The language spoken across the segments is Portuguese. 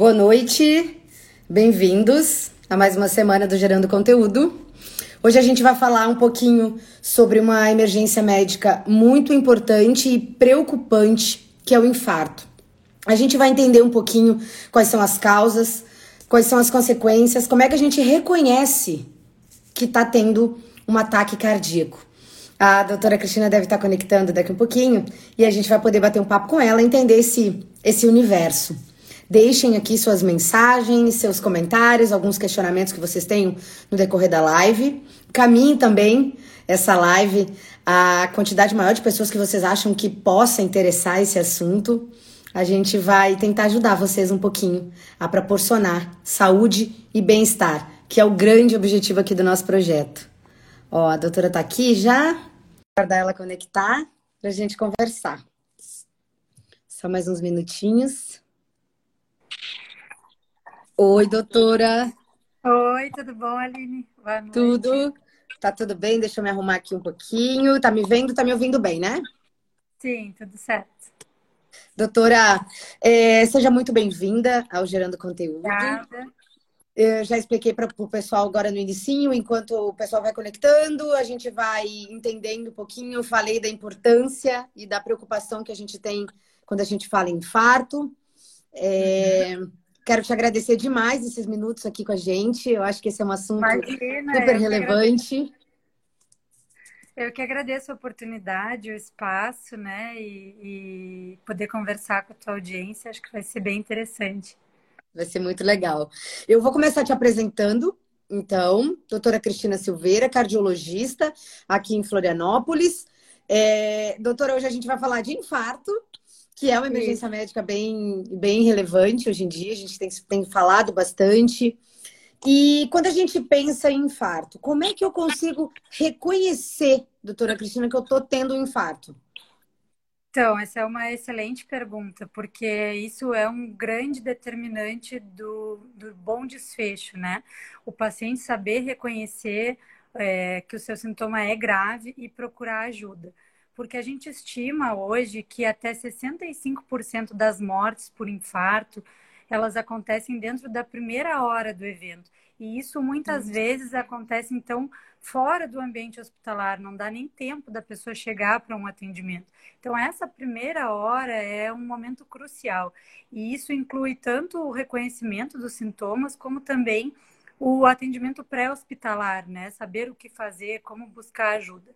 Boa noite, bem-vindos a mais uma semana do Gerando Conteúdo. Hoje a gente vai falar um pouquinho sobre uma emergência médica muito importante e preocupante, que é o infarto. A gente vai entender um pouquinho quais são as causas, quais são as consequências, como é que a gente reconhece que está tendo um ataque cardíaco. A doutora Cristina deve estar conectando daqui um pouquinho e a gente vai poder bater um papo com ela, entender esse, esse universo. Deixem aqui suas mensagens, seus comentários, alguns questionamentos que vocês tenham no decorrer da live. Caminhe também essa live a quantidade maior de pessoas que vocês acham que possa interessar esse assunto. A gente vai tentar ajudar vocês um pouquinho a proporcionar saúde e bem-estar, que é o grande objetivo aqui do nosso projeto. Ó, a doutora tá aqui já. Guardar ela conectar para a gente conversar. Só mais uns minutinhos. Oi, doutora. Oi, tudo bom, Aline? Boa noite. Tudo. Tá tudo bem? Deixa eu me arrumar aqui um pouquinho. Tá me vendo? Tá me ouvindo bem, né? Sim, tudo certo. Doutora, é, seja muito bem-vinda ao Gerando Conteúdo. Obrigada. Eu já expliquei para o pessoal agora no início, enquanto o pessoal vai conectando, a gente vai entendendo um pouquinho. Falei da importância e da preocupação que a gente tem quando a gente fala em infarto. É, uhum. Quero te agradecer demais esses minutos aqui com a gente. Eu acho que esse é um assunto super relevante. Eu que agradeço a oportunidade, o espaço, né? E, e, poder conversar com a tua audiência. Acho que vai ser bem interessante. Vai ser muito legal. Eu vou começar te apresentando. Então, doutora Cristina Silveira, cardiologista aqui em Florianópolis. É, doutora, hoje a gente vai falar de infarto que é uma emergência Sim. médica bem, bem relevante hoje em dia, a gente tem, tem falado bastante. E quando a gente pensa em infarto, como é que eu consigo reconhecer, doutora Cristina, que eu estou tendo um infarto? Então, essa é uma excelente pergunta, porque isso é um grande determinante do, do bom desfecho, né? O paciente saber reconhecer é, que o seu sintoma é grave e procurar ajuda porque a gente estima hoje que até 65% das mortes por infarto elas acontecem dentro da primeira hora do evento. E isso muitas uhum. vezes acontece, então, fora do ambiente hospitalar, não dá nem tempo da pessoa chegar para um atendimento. Então, essa primeira hora é um momento crucial. E isso inclui tanto o reconhecimento dos sintomas, como também o atendimento pré-hospitalar, né? Saber o que fazer, como buscar ajuda.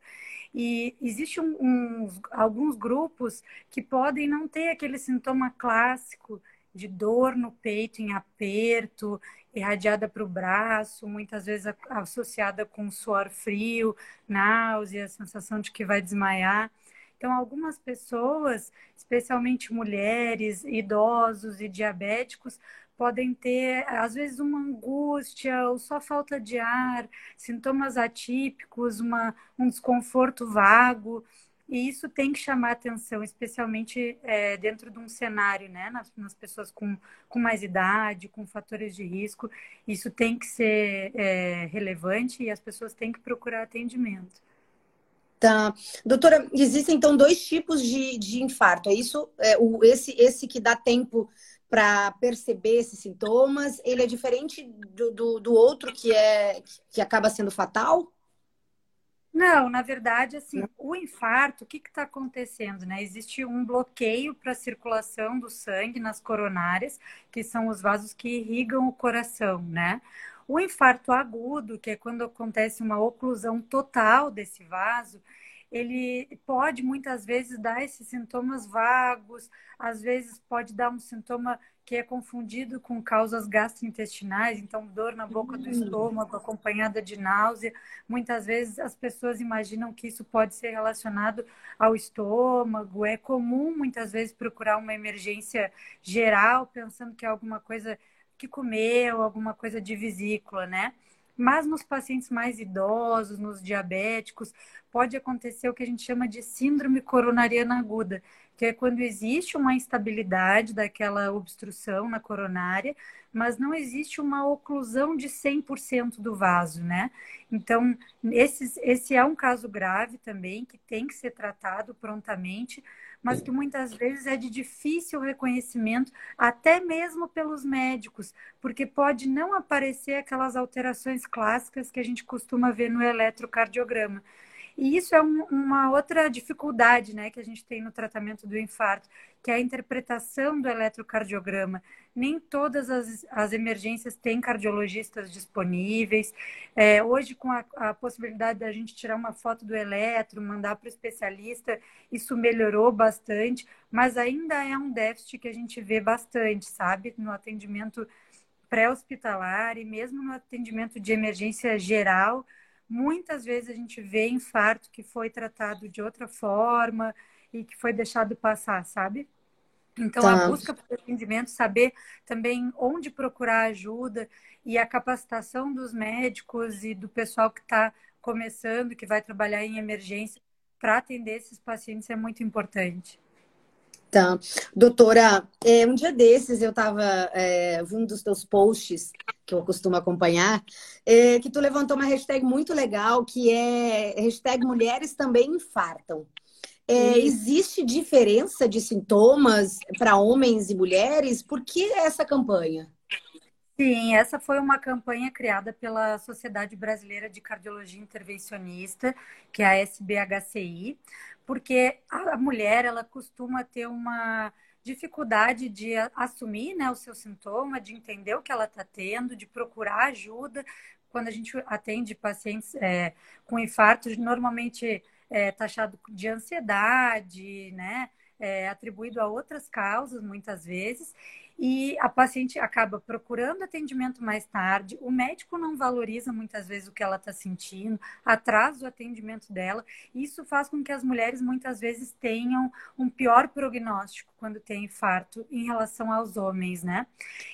E existe um, um, alguns grupos que podem não ter aquele sintoma clássico de dor no peito em aperto, irradiada para o braço, muitas vezes associada com suor frio, náusea, sensação de que vai desmaiar. Então, algumas pessoas, especialmente mulheres, idosos e diabéticos, podem ter, às vezes, uma angústia ou só falta de ar, sintomas atípicos, uma, um desconforto vago. E isso tem que chamar atenção, especialmente é, dentro de um cenário, né? Nas, nas, pessoas com, com mais idade, com fatores de risco. Isso tem que ser é, relevante e as pessoas têm que procurar atendimento. Tá. Doutora, existem então dois tipos de, de infarto. É isso? É, o, esse, esse que dá tempo para perceber esses sintomas? Ele é diferente do, do, do, outro que é que acaba sendo fatal? Não, na verdade, assim, Não. o infarto, o que está acontecendo, né? Existe um bloqueio para a circulação do sangue nas coronárias, que são os vasos que irrigam o coração, né? O infarto agudo, que é quando acontece uma oclusão total desse vaso, ele pode muitas vezes dar esses sintomas vagos, às vezes pode dar um sintoma que é confundido com causas gastrointestinais, então dor na boca do hum. estômago acompanhada de náusea. Muitas vezes as pessoas imaginam que isso pode ser relacionado ao estômago. É comum muitas vezes procurar uma emergência geral pensando que é alguma coisa que comeu, alguma coisa de vesícula, né? Mas nos pacientes mais idosos, nos diabéticos, pode acontecer o que a gente chama de síndrome coronariana aguda, que é quando existe uma instabilidade daquela obstrução na coronária, mas não existe uma oclusão de 100% do vaso, né? Então, esse, esse é um caso grave também, que tem que ser tratado prontamente, mas que muitas vezes é de difícil reconhecimento, até mesmo pelos médicos, porque pode não aparecer aquelas alterações clássicas que a gente costuma ver no eletrocardiograma. E isso é um, uma outra dificuldade né, que a gente tem no tratamento do infarto, que é a interpretação do eletrocardiograma. Nem todas as, as emergências têm cardiologistas disponíveis. É, hoje, com a, a possibilidade da gente tirar uma foto do eletro, mandar para o especialista, isso melhorou bastante, mas ainda é um déficit que a gente vê bastante, sabe, no atendimento pré-hospitalar e mesmo no atendimento de emergência geral Muitas vezes a gente vê infarto que foi tratado de outra forma e que foi deixado passar, sabe? Então, tá. a busca por atendimento, saber também onde procurar ajuda e a capacitação dos médicos e do pessoal que está começando, que vai trabalhar em emergência, para atender esses pacientes é muito importante. Tá. Doutora, é, um dia desses eu estava é, um dos teus posts que eu costumo acompanhar, é, que tu levantou uma hashtag muito legal, que é hashtag mulheres também infartam. É, existe diferença de sintomas para homens e mulheres? Por que essa campanha? Sim, essa foi uma campanha criada pela Sociedade Brasileira de Cardiologia Intervencionista, que é a SBHCI, porque a mulher ela costuma ter uma dificuldade de assumir né, o seu sintoma, de entender o que ela está tendo, de procurar ajuda. Quando a gente atende pacientes é, com infarto, normalmente é taxado de ansiedade, né? É, atribuído a outras causas, muitas vezes e a paciente acaba procurando atendimento mais tarde. O médico não valoriza muitas vezes o que ela está sentindo, atrasa o atendimento dela. Isso faz com que as mulheres muitas vezes tenham um pior prognóstico quando tem infarto em relação aos homens, né?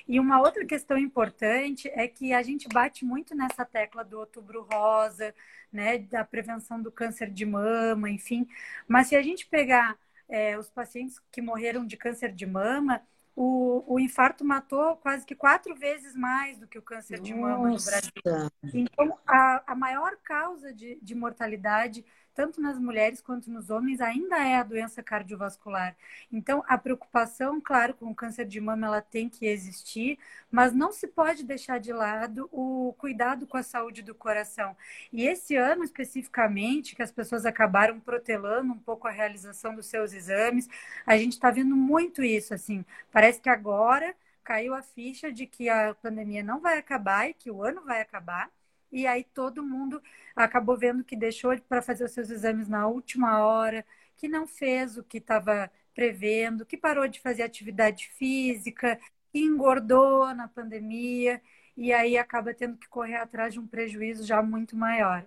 E uma outra questão importante é que a gente bate muito nessa tecla do outubro rosa, né, da prevenção do câncer de mama, enfim. Mas se a gente pegar é, os pacientes que morreram de câncer de mama, o, o infarto matou quase que quatro vezes mais do que o câncer Nossa. de mama no Brasil. Então, a, a maior causa de, de mortalidade tanto nas mulheres quanto nos homens, ainda é a doença cardiovascular. Então, a preocupação, claro, com o câncer de mama, ela tem que existir, mas não se pode deixar de lado o cuidado com a saúde do coração. E esse ano, especificamente, que as pessoas acabaram protelando um pouco a realização dos seus exames, a gente está vendo muito isso, assim. Parece que agora caiu a ficha de que a pandemia não vai acabar e que o ano vai acabar e aí todo mundo acabou vendo que deixou para fazer os seus exames na última hora, que não fez o que estava prevendo, que parou de fazer atividade física, que engordou na pandemia e aí acaba tendo que correr atrás de um prejuízo já muito maior.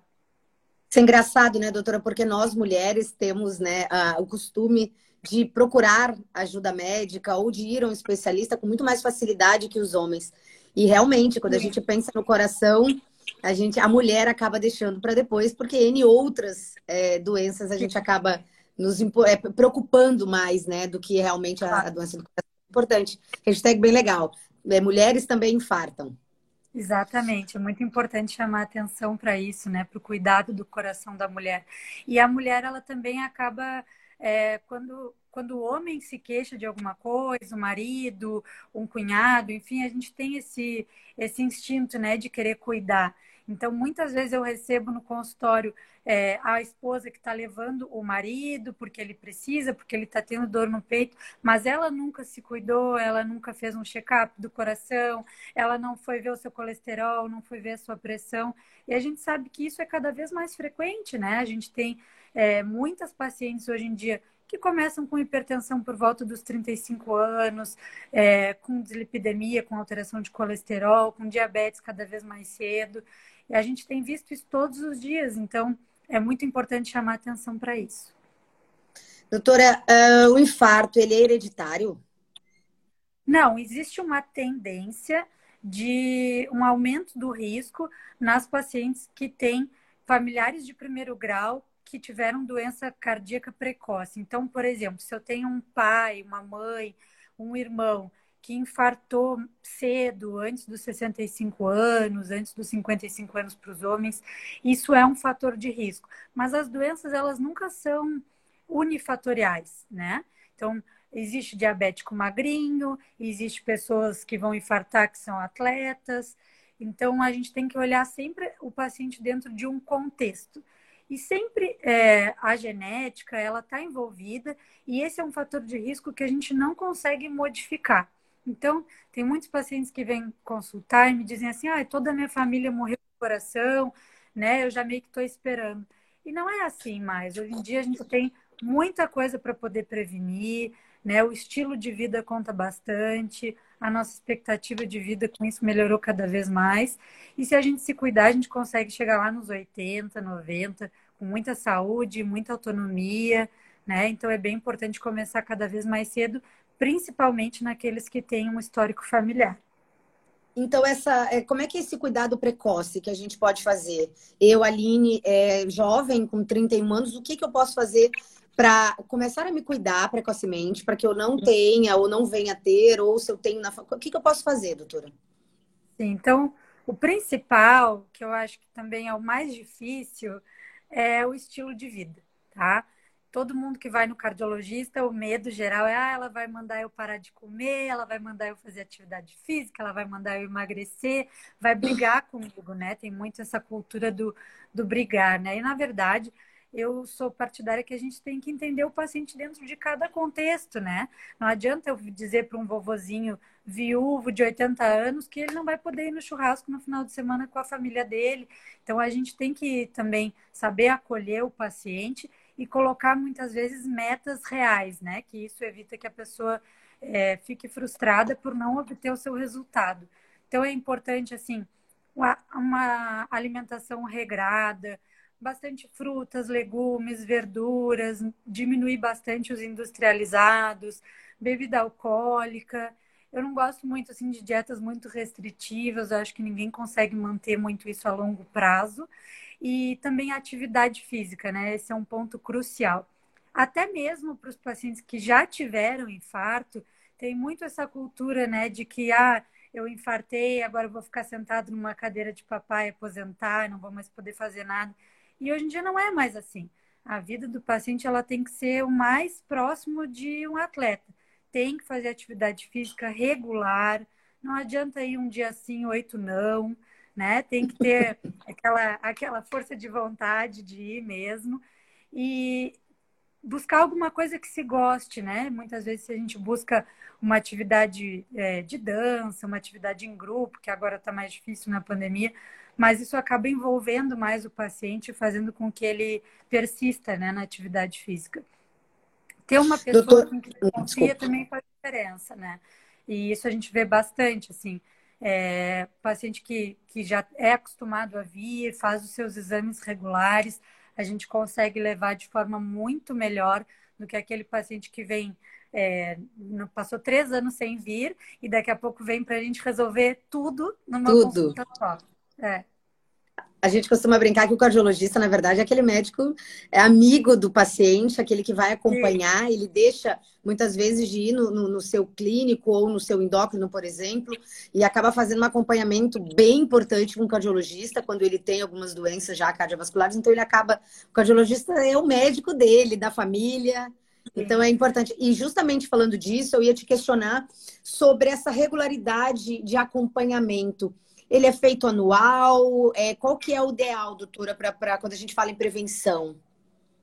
Isso é engraçado, né, doutora? Porque nós mulheres temos né, a, o costume de procurar ajuda médica ou de ir a um especialista com muito mais facilidade que os homens. E realmente, quando a gente pensa no coração, a gente, a mulher acaba deixando para depois, porque N outras é, doenças a gente acaba nos é, preocupando mais, né, do que realmente a, a doença do coração. Importante. Hashtag bem legal. É, mulheres também infartam. Exatamente, é muito importante chamar atenção para isso, né, para o cuidado do coração da mulher. E a mulher, ela também acaba, é, quando, quando o homem se queixa de alguma coisa, o marido, um cunhado, enfim, a gente tem esse, esse instinto, né, de querer cuidar. Então, muitas vezes eu recebo no consultório é, a esposa que está levando o marido porque ele precisa, porque ele está tendo dor no peito, mas ela nunca se cuidou, ela nunca fez um check-up do coração, ela não foi ver o seu colesterol, não foi ver a sua pressão. E a gente sabe que isso é cada vez mais frequente, né? A gente tem é, muitas pacientes hoje em dia que começam com hipertensão por volta dos 35 anos, é, com dislipidemia, com alteração de colesterol, com diabetes cada vez mais cedo. E a gente tem visto isso todos os dias, então é muito importante chamar atenção para isso. Doutora, uh, o infarto, ele é hereditário? Não, existe uma tendência de um aumento do risco nas pacientes que têm familiares de primeiro grau que tiveram doença cardíaca precoce. Então, por exemplo, se eu tenho um pai, uma mãe, um irmão que infartou cedo, antes dos 65 anos, antes dos 55 anos para os homens, isso é um fator de risco. Mas as doenças, elas nunca são unifatoriais, né? Então, existe diabético magrinho, existe pessoas que vão infartar que são atletas. Então, a gente tem que olhar sempre o paciente dentro de um contexto. E sempre é, a genética, ela está envolvida e esse é um fator de risco que a gente não consegue modificar. Então, tem muitos pacientes que vêm consultar e me dizem assim, ah, toda a minha família morreu do coração, né? Eu já meio que estou esperando. E não é assim mais. Hoje em dia a gente tem muita coisa para poder prevenir, né? O estilo de vida conta bastante, a nossa expectativa de vida com isso melhorou cada vez mais. E se a gente se cuidar, a gente consegue chegar lá nos 80, 90, com muita saúde, muita autonomia, né? Então é bem importante começar cada vez mais cedo, principalmente naqueles que têm um histórico familiar. Então, essa, é, como é que é esse cuidado precoce que a gente pode fazer? Eu, Aline, é, jovem, com 31 anos, o que, que eu posso fazer para começar a me cuidar precocemente, para que eu não tenha ou não venha a ter, ou se eu tenho na O que, que eu posso fazer, doutora? Sim, então, o principal, que eu acho que também é o mais difícil, é o estilo de vida, tá? Todo mundo que vai no cardiologista, o medo geral é, ah, ela vai mandar eu parar de comer, ela vai mandar eu fazer atividade física, ela vai mandar eu emagrecer, vai brigar comigo, né? Tem muito essa cultura do, do brigar, né? E, na verdade, eu sou partidária que a gente tem que entender o paciente dentro de cada contexto, né? Não adianta eu dizer para um vovozinho viúvo de 80 anos que ele não vai poder ir no churrasco no final de semana com a família dele. Então a gente tem que também saber acolher o paciente e colocar muitas vezes metas reais, né? Que isso evita que a pessoa é, fique frustrada por não obter o seu resultado. Então é importante assim uma, uma alimentação regrada bastante frutas, legumes, verduras, diminuir bastante os industrializados, bebida alcoólica. Eu não gosto muito assim de dietas muito restritivas, eu acho que ninguém consegue manter muito isso a longo prazo. E também a atividade física, né? Esse é um ponto crucial. Até mesmo para os pacientes que já tiveram infarto, tem muito essa cultura, né, de que ah, eu infartei, agora vou ficar sentado numa cadeira de papai, aposentar, não vou mais poder fazer nada. E hoje em dia não é mais assim. A vida do paciente ela tem que ser o mais próximo de um atleta. Tem que fazer atividade física regular. Não adianta ir um dia sim, oito não, né? Tem que ter aquela, aquela força de vontade de ir mesmo. E buscar alguma coisa que se goste, né? Muitas vezes a gente busca uma atividade é, de dança, uma atividade em grupo, que agora está mais difícil na pandemia, mas isso acaba envolvendo mais o paciente, fazendo com que ele persista né, na atividade física. Ter uma pessoa Doutor... com que confia também faz diferença, né? E isso a gente vê bastante, assim, é, paciente que, que já é acostumado a vir, faz os seus exames regulares, a gente consegue levar de forma muito melhor do que aquele paciente que vem é, passou três anos sem vir e daqui a pouco vem para a gente resolver tudo numa tudo. consulta só. É. A gente costuma brincar que o cardiologista, na verdade, é aquele médico é amigo do paciente, aquele que vai acompanhar, Sim. ele deixa muitas vezes de ir no, no, no, seu clínico ou no seu endócrino, por exemplo, e acaba fazendo um acompanhamento bem importante com o cardiologista quando ele tem algumas doenças já cardiovasculares. Então, ele acaba. O cardiologista é o médico dele, da família. Então, é importante. E justamente falando disso, eu ia te questionar sobre essa regularidade de acompanhamento. Ele é feito anual? É, qual que é o ideal, doutora, para quando a gente fala em prevenção?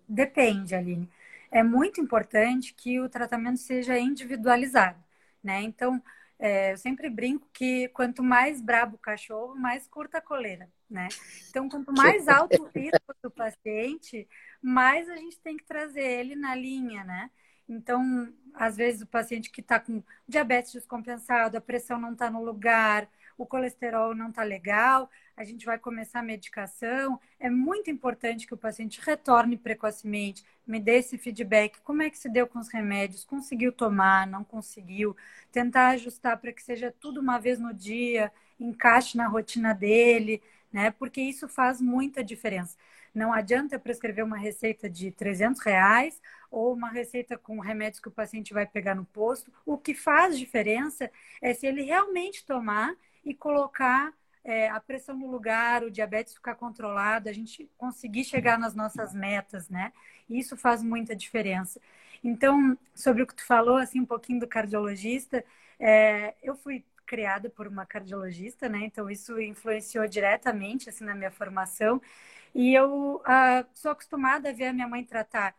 Depende, Aline. É muito importante que o tratamento seja individualizado, né? Então, é, eu sempre brinco que quanto mais brabo o cachorro, mais curta a coleira, né? Então, quanto mais alto o risco do paciente, mais a gente tem que trazer ele na linha, né? Então, às vezes o paciente que está com diabetes descompensado, a pressão não está no lugar, o colesterol não está legal, a gente vai começar a medicação. É muito importante que o paciente retorne precocemente, me dê esse feedback. Como é que se deu com os remédios? Conseguiu tomar? Não conseguiu? Tentar ajustar para que seja tudo uma vez no dia, encaixe na rotina dele, né? Porque isso faz muita diferença. Não adianta prescrever uma receita de 300 reais ou uma receita com remédios que o paciente vai pegar no posto. O que faz diferença é se ele realmente tomar e colocar é, a pressão no lugar, o diabetes ficar controlado, a gente conseguir chegar nas nossas metas, né? Isso faz muita diferença. Então, sobre o que tu falou, assim, um pouquinho do cardiologista, é, eu fui criada por uma cardiologista, né? Então isso influenciou diretamente assim na minha formação. E eu ah, sou acostumada a ver a minha mãe tratar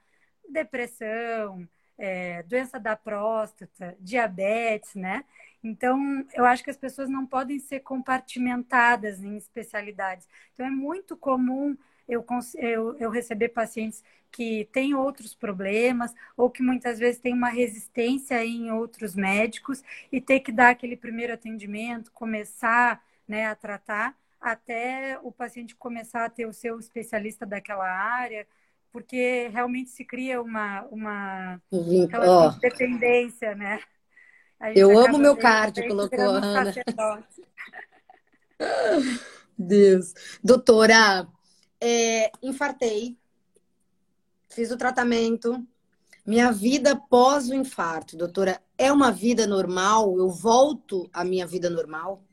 depressão, é, doença da próstata, diabetes, né? Então, eu acho que as pessoas não podem ser compartimentadas em especialidades. Então, é muito comum eu, eu, eu receber pacientes que têm outros problemas ou que muitas vezes têm uma resistência em outros médicos e ter que dar aquele primeiro atendimento, começar né, a tratar até o paciente começar a ter o seu especialista daquela área, porque realmente se cria uma, uma oh. dependência, né? Eu amo meu cardio, colocou a Ana. Deus. Doutora, é, infartei, fiz o tratamento. Minha vida pós o infarto, doutora, é uma vida normal? Eu volto à minha vida normal?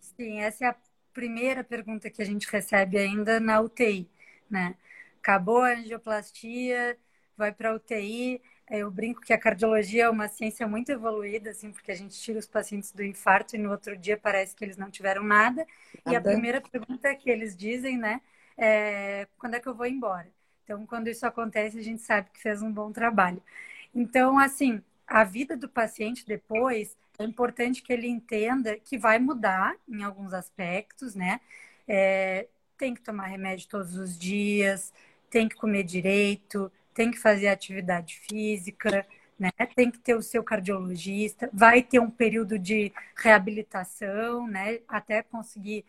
Sim, essa é a primeira pergunta que a gente recebe ainda na UTI, né? Acabou a angioplastia, vai para a UTI. Eu brinco que a cardiologia é uma ciência muito evoluída, assim, porque a gente tira os pacientes do infarto e no outro dia parece que eles não tiveram nada. nada. E a primeira pergunta que eles dizem, né, é, quando é que eu vou embora? Então, quando isso acontece, a gente sabe que fez um bom trabalho. Então, assim, a vida do paciente depois é importante que ele entenda que vai mudar em alguns aspectos, né? É, tem que tomar remédio todos os dias, tem que comer direito, tem que fazer atividade física, né? Tem que ter o seu cardiologista, vai ter um período de reabilitação, né? Até conseguir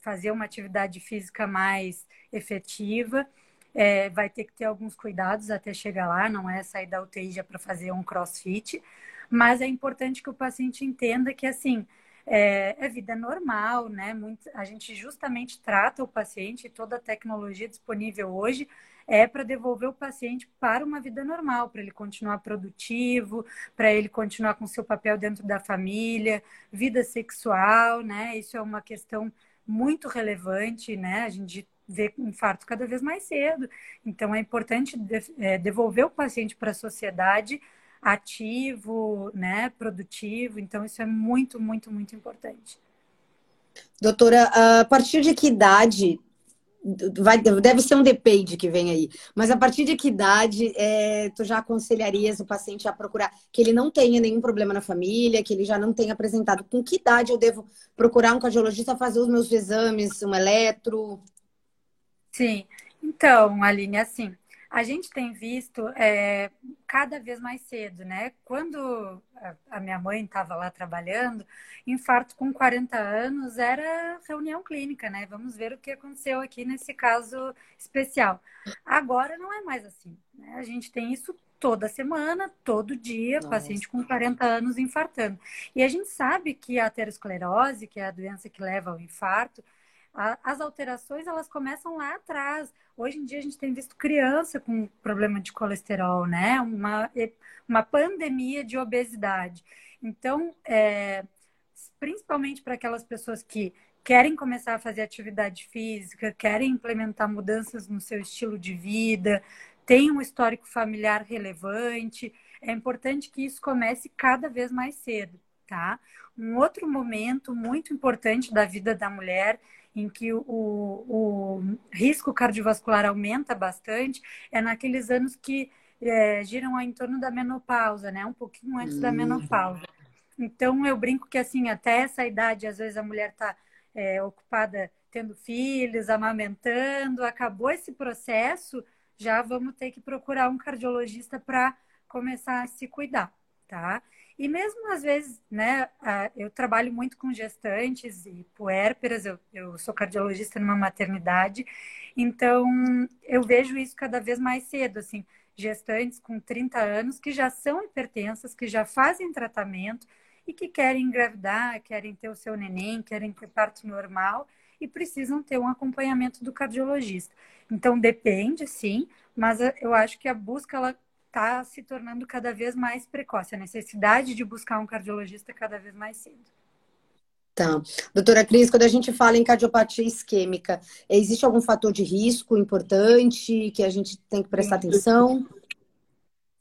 fazer uma atividade física mais efetiva. É, vai ter que ter alguns cuidados até chegar lá, não é sair da UTI já para fazer um crossfit, mas é importante que o paciente entenda que, assim, é, é vida normal, né? Muito, a gente justamente trata o paciente, toda a tecnologia disponível hoje é para devolver o paciente para uma vida normal, para ele continuar produtivo, para ele continuar com seu papel dentro da família, vida sexual, né? Isso é uma questão muito relevante, né? A gente vê infarto cada vez mais cedo. Então, é importante é, devolver o paciente para a sociedade ativo, né, produtivo. Então, isso é muito, muito, muito importante. Doutora, a partir de que idade vai, deve ser um depende que vem aí. Mas a partir de que idade é, tu já aconselharias o paciente a procurar que ele não tenha nenhum problema na família, que ele já não tenha apresentado? Com que idade eu devo procurar um cardiologista fazer os meus exames, um eletro? Sim. Então, Aline, assim, a gente tem visto é, cada vez mais cedo, né? Quando a minha mãe estava lá trabalhando, infarto com 40 anos era reunião clínica, né? Vamos ver o que aconteceu aqui nesse caso especial. Agora não é mais assim. Né? A gente tem isso toda semana, todo dia, Nossa. paciente com 40 anos infartando. E a gente sabe que a aterosclerose, que é a doença que leva ao infarto, as alterações elas começam lá atrás. Hoje em dia a gente tem visto criança com problema de colesterol, né? Uma, uma pandemia de obesidade. Então, é, principalmente para aquelas pessoas que querem começar a fazer atividade física, querem implementar mudanças no seu estilo de vida, tem um histórico familiar relevante, é importante que isso comece cada vez mais cedo, tá? Um outro momento muito importante da vida da mulher em que o, o risco cardiovascular aumenta bastante é naqueles anos que é, giram em torno da menopausa, né? Um pouquinho antes uhum. da menopausa. Então, eu brinco que, assim, até essa idade, às vezes a mulher está é, ocupada tendo filhos, amamentando, acabou esse processo, já vamos ter que procurar um cardiologista para começar a se cuidar, tá? E mesmo às vezes, né, eu trabalho muito com gestantes e puérperas, eu, eu sou cardiologista numa maternidade, então eu vejo isso cada vez mais cedo, assim, gestantes com 30 anos que já são hipertensas, que já fazem tratamento e que querem engravidar, querem ter o seu neném, querem ter parto normal e precisam ter um acompanhamento do cardiologista. Então depende, sim, mas eu acho que a busca ela está se tornando cada vez mais precoce, a necessidade de buscar um cardiologista cada vez mais cedo. Tá. Doutora Cris, quando a gente fala em cardiopatia isquêmica, existe algum fator de risco importante que a gente tem que prestar atenção?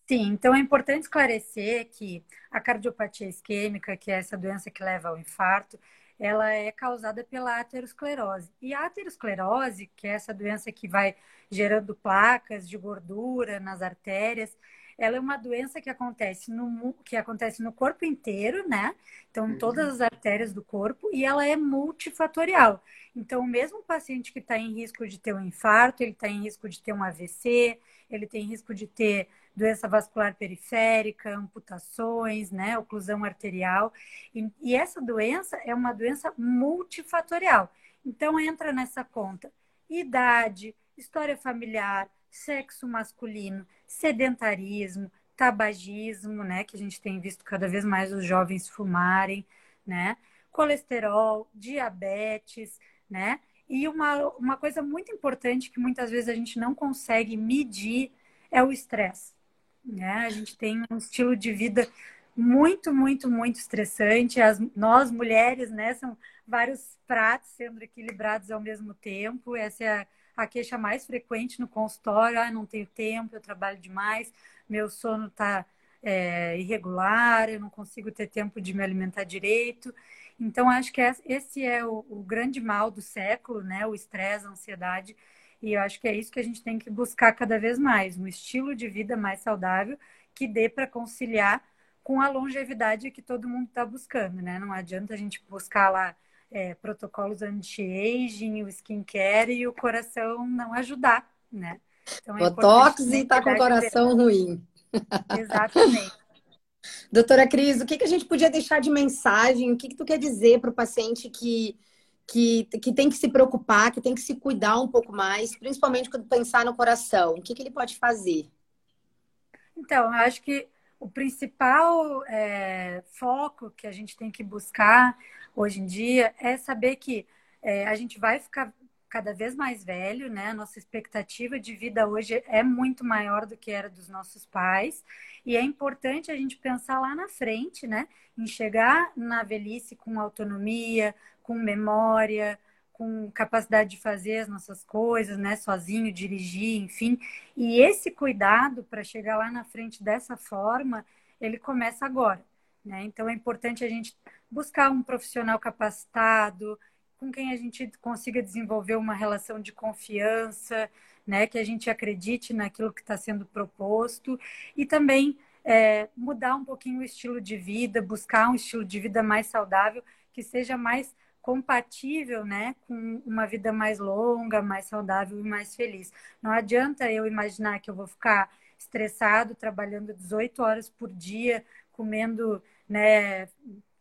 Sim, então é importante esclarecer que a cardiopatia isquêmica, que é essa doença que leva ao infarto, ela é causada pela aterosclerose. E a aterosclerose, que é essa doença que vai gerando placas de gordura nas artérias, ela é uma doença que acontece no, que acontece no corpo inteiro, né? Então, uhum. todas as artérias do corpo, e ela é multifatorial. Então, o mesmo paciente que está em risco de ter um infarto, ele está em risco de ter um AVC, ele tem risco de ter doença vascular periférica, amputações, né, oclusão arterial. E, e essa doença é uma doença multifatorial. Então, entra nessa conta idade, história familiar, sexo masculino, sedentarismo, tabagismo, né, que a gente tem visto cada vez mais os jovens fumarem, né, colesterol, diabetes, né, e uma, uma coisa muito importante que muitas vezes a gente não consegue medir é o estresse. Né? A gente tem um estilo de vida muito, muito, muito estressante. As, nós, mulheres, né, são vários pratos sendo equilibrados ao mesmo tempo. Essa é a, a queixa mais frequente no consultório. Ah, não tenho tempo, eu trabalho demais, meu sono está é, irregular, eu não consigo ter tempo de me alimentar direito. Então, acho que esse é o, o grande mal do século, né? O estresse, a ansiedade e eu acho que é isso que a gente tem que buscar cada vez mais, um estilo de vida mais saudável que dê para conciliar com a longevidade que todo mundo está buscando, né? Não adianta a gente buscar lá é, protocolos anti-aging, o skincare e o coração não ajudar, né? Então, é Botox e tá com o coração ruim. Exatamente. Doutora Cris, o que, que a gente podia deixar de mensagem? O que, que tu quer dizer para o paciente que que, que tem que se preocupar, que tem que se cuidar um pouco mais, principalmente quando pensar no coração? O que, que ele pode fazer? Então, eu acho que o principal é, foco que a gente tem que buscar hoje em dia é saber que é, a gente vai ficar cada vez mais velho, né? Nossa expectativa de vida hoje é muito maior do que era dos nossos pais. E é importante a gente pensar lá na frente, né? Em chegar na velhice com autonomia, com memória, com capacidade de fazer as nossas coisas, né, sozinho, dirigir, enfim. E esse cuidado para chegar lá na frente dessa forma, ele começa agora, né? Então é importante a gente buscar um profissional capacitado, com quem a gente consiga desenvolver uma relação de confiança, né, que a gente acredite naquilo que está sendo proposto e também é, mudar um pouquinho o estilo de vida, buscar um estilo de vida mais saudável, que seja mais compatível, né, com uma vida mais longa, mais saudável e mais feliz. Não adianta eu imaginar que eu vou ficar estressado, trabalhando 18 horas por dia, comendo, né,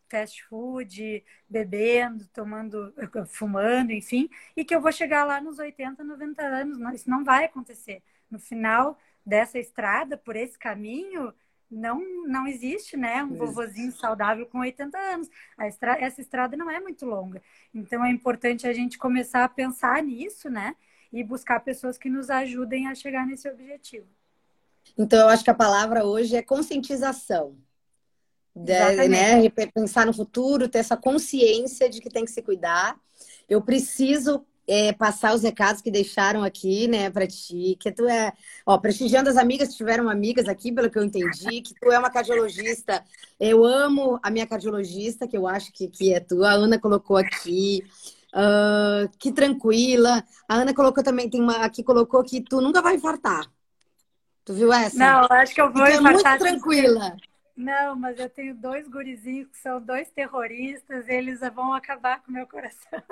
fast food, bebendo, tomando, fumando, enfim, e que eu vou chegar lá nos 80, 90 anos. Isso não vai acontecer. No final dessa estrada, por esse caminho, não não existe, né, um vovozinho saudável com 80 anos. Estra essa estrada não é muito longa. Então é importante a gente começar a pensar nisso, né, e buscar pessoas que nos ajudem a chegar nesse objetivo. Então eu acho que a palavra hoje é conscientização. De, né, pensar no futuro, ter essa consciência de que tem que se cuidar. Eu preciso é, passar os recados que deixaram aqui, né, para ti, que tu é, ó, prestigiando as amigas que tiveram amigas aqui, pelo que eu entendi, que tu é uma cardiologista. Eu amo a minha cardiologista, que eu acho que, que é tu. A Ana colocou aqui. Uh, que tranquila. A Ana colocou também, tem uma aqui, colocou que tu nunca vai infartar. Tu viu essa? Não, acho que eu vou infartar. É muito tranquila. Não, mas eu tenho dois gurizinhos que são dois terroristas, eles vão acabar com o meu coração.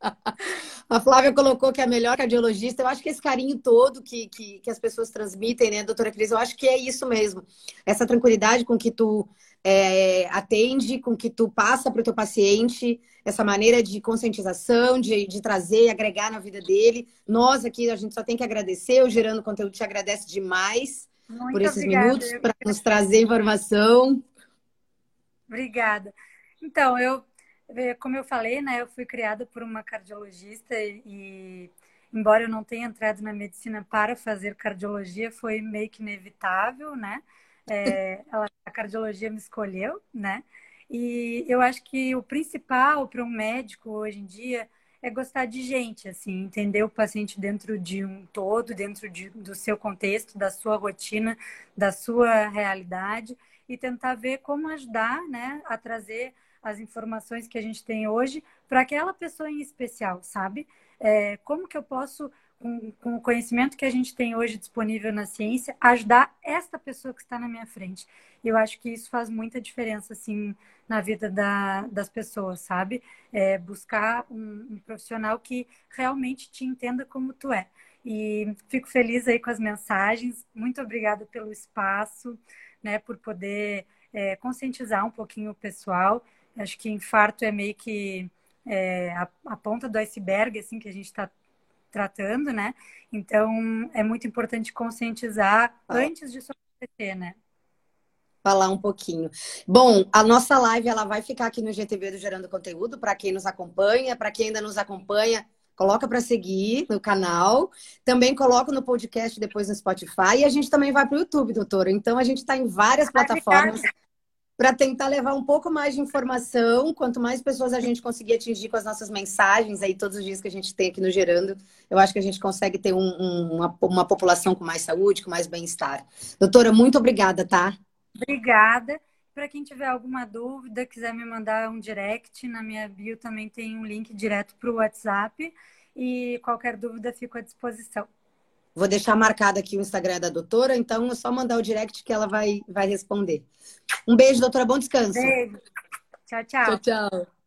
A Flávia colocou que é a melhor cardiologista. Eu acho que esse carinho todo que, que, que, as pessoas transmitem, né, doutora Cris? Eu acho que é isso mesmo. Essa tranquilidade com que tu é, atende, com que tu passa para o teu paciente, essa maneira de conscientização, de, de trazer e agregar na vida dele. Nós aqui, a gente só tem que agradecer. O Gerando Conteúdo te agradece demais Muito por esses obrigada. minutos para nos trazer informação. Obrigada. Então, eu como eu falei, né, eu fui criada por uma cardiologista e, embora eu não tenha entrado na medicina para fazer cardiologia, foi meio que inevitável, né? É, ela, a cardiologia me escolheu, né? E eu acho que o principal para um médico hoje em dia é gostar de gente, assim, entender o paciente dentro de um todo, dentro de, do seu contexto, da sua rotina, da sua realidade e tentar ver como ajudar, né, a trazer as informações que a gente tem hoje para aquela pessoa em especial, sabe? É, como que eu posso com, com, o conhecimento que a gente tem hoje disponível na ciência, ajudar esta pessoa que está na minha frente. Eu acho que isso faz muita diferença, assim, na vida da, das pessoas, sabe? É buscar um, um, profissional que realmente te entenda como tu é. E fico feliz aí com as mensagens. Muito obrigada pelo espaço, né? Por poder é, conscientizar um pouquinho o pessoal. Acho que infarto é meio que é, a, a ponta do iceberg, assim, que a gente está tratando, né? Então, é muito importante conscientizar ah. antes disso acontecer, né? Falar um pouquinho. Bom, a nossa live ela vai ficar aqui no GTV do Gerando Conteúdo para quem nos acompanha, para quem ainda nos acompanha, coloca para seguir no canal. Também coloca no podcast depois no Spotify e a gente também vai para o YouTube, doutora. Então a gente está em várias plataformas para tentar levar um pouco mais de informação. Quanto mais pessoas a gente conseguir atingir com as nossas mensagens aí todos os dias que a gente tem aqui no Gerando, eu acho que a gente consegue ter um, um, uma, uma população com mais saúde, com mais bem-estar. Doutora, muito obrigada, tá? Obrigada. Para quem tiver alguma dúvida, quiser me mandar um direct, na minha bio também tem um link direto para o WhatsApp. E qualquer dúvida, fico à disposição. Vou deixar marcado aqui o Instagram da doutora, então é só mandar o direct que ela vai, vai responder. Um beijo, doutora. Bom descanso. Beijo. Tchau, tchau. Tchau, tchau.